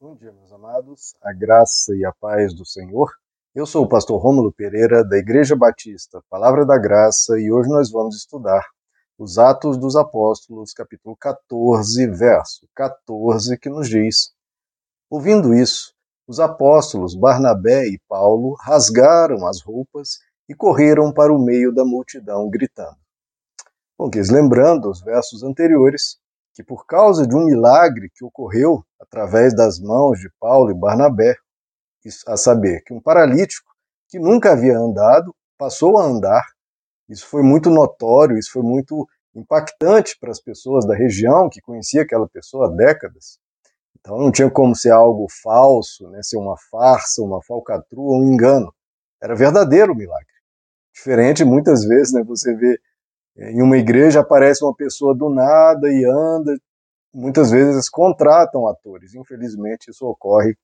Bom dia, meus amados, a graça e a paz do Senhor. Eu sou o pastor Rômulo Pereira, da Igreja Batista Palavra da Graça, e hoje nós vamos estudar os Atos dos Apóstolos, capítulo 14, verso 14, que nos diz: Ouvindo isso, os apóstolos Barnabé e Paulo rasgaram as roupas e correram para o meio da multidão, gritando. Bom, que lembrando os versos anteriores, que por causa de um milagre que ocorreu através das mãos de Paulo e Barnabé, a saber, que um paralítico que nunca havia andado passou a andar. Isso foi muito notório, isso foi muito impactante para as pessoas da região que conhecia aquela pessoa há décadas. Então não tinha como ser algo falso, né, ser uma farsa, uma falcatrua, um engano. Era verdadeiro o milagre. Diferente muitas vezes, né, você vê em uma igreja aparece uma pessoa do nada e anda. Muitas vezes contratam atores. Infelizmente, isso ocorre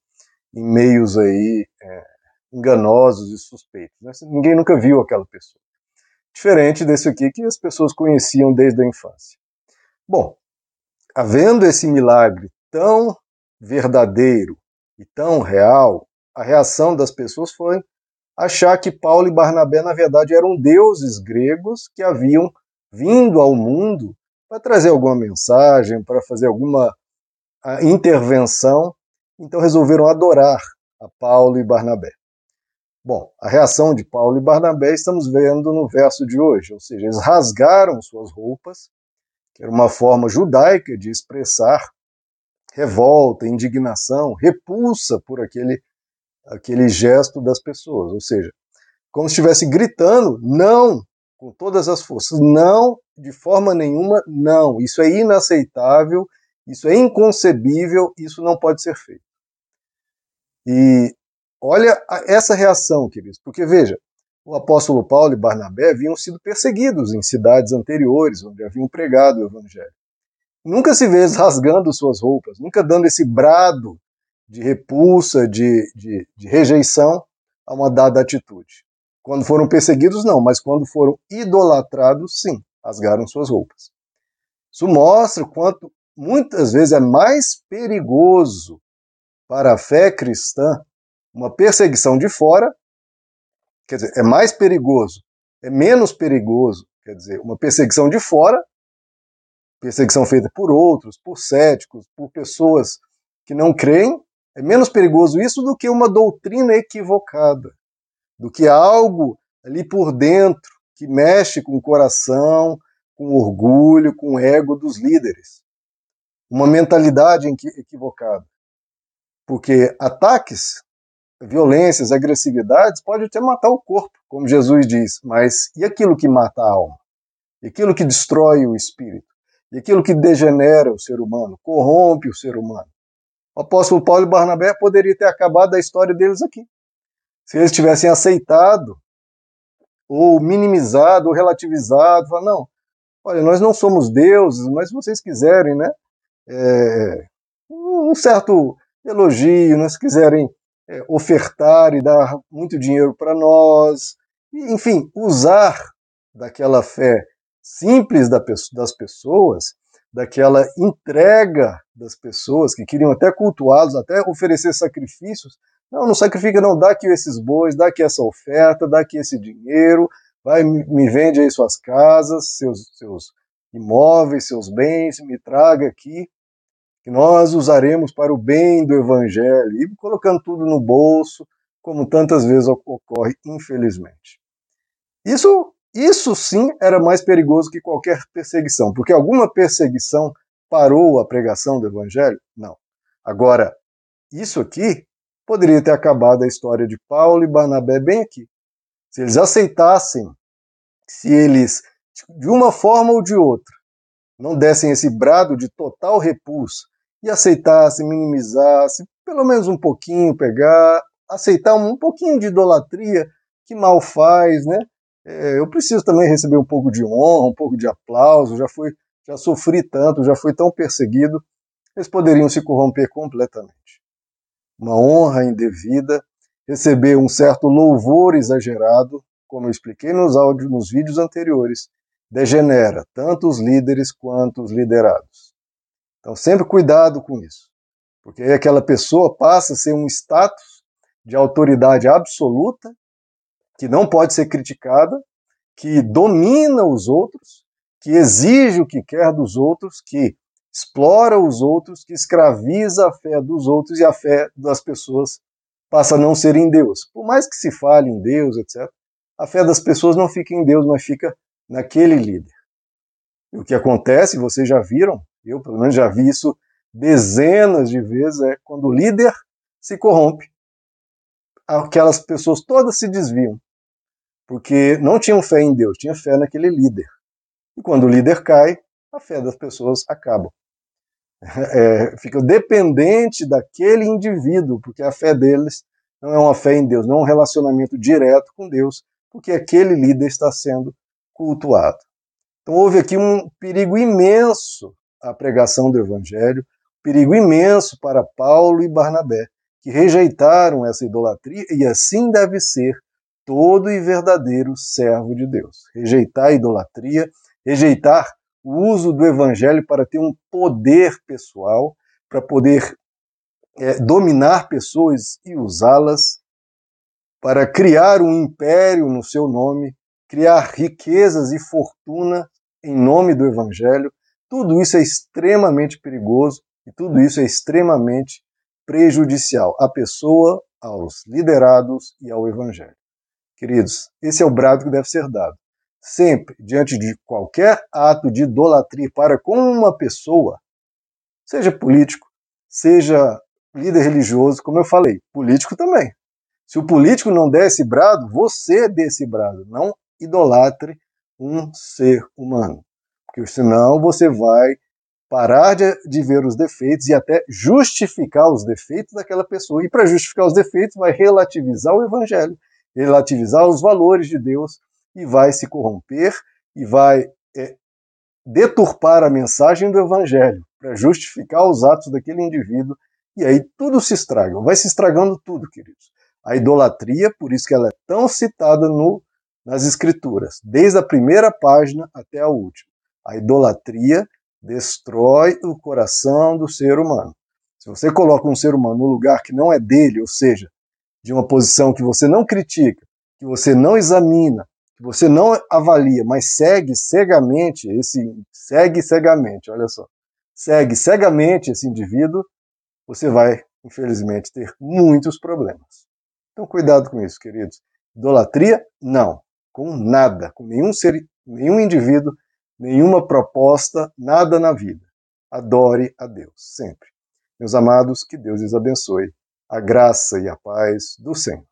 em meios aí é, enganosos e suspeitos. Né? Ninguém nunca viu aquela pessoa. Diferente desse aqui que as pessoas conheciam desde a infância. Bom, havendo esse milagre tão verdadeiro e tão real, a reação das pessoas foi achar que Paulo e Barnabé, na verdade, eram deuses gregos que haviam vindo ao mundo para trazer alguma mensagem, para fazer alguma intervenção, então resolveram adorar a Paulo e Barnabé. Bom, a reação de Paulo e Barnabé estamos vendo no verso de hoje, ou seja, eles rasgaram suas roupas, que era uma forma judaica de expressar revolta, indignação, repulsa por aquele, aquele gesto das pessoas, ou seja, como se estivesse gritando não com todas as forças. Não, de forma nenhuma, não. Isso é inaceitável, isso é inconcebível, isso não pode ser feito. E olha essa reação, queridos, porque veja, o apóstolo Paulo e Barnabé haviam sido perseguidos em cidades anteriores, onde haviam pregado o evangelho. Nunca se vê rasgando suas roupas, nunca dando esse brado de repulsa, de, de, de rejeição a uma dada atitude. Quando foram perseguidos, não, mas quando foram idolatrados, sim, rasgaram suas roupas. Isso mostra o quanto muitas vezes é mais perigoso para a fé cristã uma perseguição de fora, quer dizer, é mais perigoso, é menos perigoso, quer dizer, uma perseguição de fora, perseguição feita por outros, por céticos, por pessoas que não creem, é menos perigoso isso do que uma doutrina equivocada do que algo ali por dentro que mexe com o coração, com o orgulho, com o ego dos líderes. Uma mentalidade equivocada. Porque ataques, violências, agressividades pode até matar o corpo, como Jesus diz, mas e aquilo que mata a alma? E aquilo que destrói o espírito? E aquilo que degenera o ser humano, corrompe o ser humano? O apóstolo Paulo e Barnabé poderia ter acabado a história deles aqui se eles tivessem aceitado, ou minimizado, ou relativizado, falar, não, olha, nós não somos deuses, mas se vocês quiserem, né, é, um certo elogio, né, se quiserem é, ofertar e dar muito dinheiro para nós, enfim, usar daquela fé simples das pessoas, daquela entrega das pessoas que queriam até cultuá-los, até oferecer sacrifícios, não, não sacrifica, não, dá aqui esses bois, dá aqui essa oferta, dá aqui esse dinheiro, vai, me vende aí suas casas, seus, seus imóveis, seus bens, me traga aqui, que nós usaremos para o bem do Evangelho, e colocando tudo no bolso, como tantas vezes ocorre, infelizmente. Isso, isso sim era mais perigoso que qualquer perseguição, porque alguma perseguição parou a pregação do Evangelho? Não. Agora, isso aqui poderia ter acabado a história de Paulo e Barnabé bem aqui. Se eles aceitassem, se eles, de uma forma ou de outra, não dessem esse brado de total repulso e aceitassem, minimizassem, pelo menos um pouquinho, pegar, aceitar um pouquinho de idolatria, que mal faz, né? É, eu preciso também receber um pouco de honra, um pouco de aplauso, já fui, já sofri tanto, já fui tão perseguido, eles poderiam se corromper completamente uma honra indevida, receber um certo louvor exagerado, como eu expliquei nos áudios, nos vídeos anteriores, degenera tanto os líderes quanto os liderados. Então, sempre cuidado com isso. Porque aí aquela pessoa passa a ser um status de autoridade absoluta, que não pode ser criticada, que domina os outros, que exige o que quer dos outros, que explora os outros, que escraviza a fé dos outros e a fé das pessoas passa a não ser em Deus. Por mais que se fale em Deus, etc., a fé das pessoas não fica em Deus, mas fica naquele líder. E o que acontece, vocês já viram, eu pelo menos já vi isso dezenas de vezes, é quando o líder se corrompe, aquelas pessoas todas se desviam, porque não tinham fé em Deus, tinha fé naquele líder. E quando o líder cai, a fé das pessoas acaba. É, fica dependente daquele indivíduo, porque a fé deles não é uma fé em Deus, não é um relacionamento direto com Deus, porque aquele líder está sendo cultuado. Então houve aqui um perigo imenso à pregação do evangelho, perigo imenso para Paulo e Barnabé, que rejeitaram essa idolatria e assim deve ser todo e verdadeiro servo de Deus. Rejeitar a idolatria, rejeitar o uso do evangelho para ter um poder pessoal, para poder é, dominar pessoas e usá-las, para criar um império no seu nome, criar riquezas e fortuna em nome do evangelho. Tudo isso é extremamente perigoso e tudo isso é extremamente prejudicial à pessoa, aos liderados e ao evangelho. Queridos, esse é o brado que deve ser dado sempre diante de qualquer ato de idolatria para com uma pessoa, seja político, seja líder religioso, como eu falei, político também. Se o político não der esse brado, você dê esse brado, não idolatre um ser humano. Porque senão você vai parar de, de ver os defeitos e até justificar os defeitos daquela pessoa. E para justificar os defeitos, vai relativizar o evangelho, relativizar os valores de Deus, e vai se corromper e vai é, deturpar a mensagem do evangelho para justificar os atos daquele indivíduo e aí tudo se estraga, vai se estragando tudo, queridos. A idolatria, por isso que ela é tão citada no, nas escrituras, desde a primeira página até a última. A idolatria destrói o coração do ser humano. Se você coloca um ser humano no lugar que não é dele, ou seja, de uma posição que você não critica, que você não examina, você não avalia, mas segue cegamente esse segue cegamente, olha só. Segue cegamente esse indivíduo, você vai, infelizmente, ter muitos problemas. Então cuidado com isso, queridos. Idolatria? Não. Com nada, com nenhum ser, nenhum indivíduo, nenhuma proposta, nada na vida. Adore a Deus, sempre. Meus amados, que Deus os abençoe. A graça e a paz do Senhor.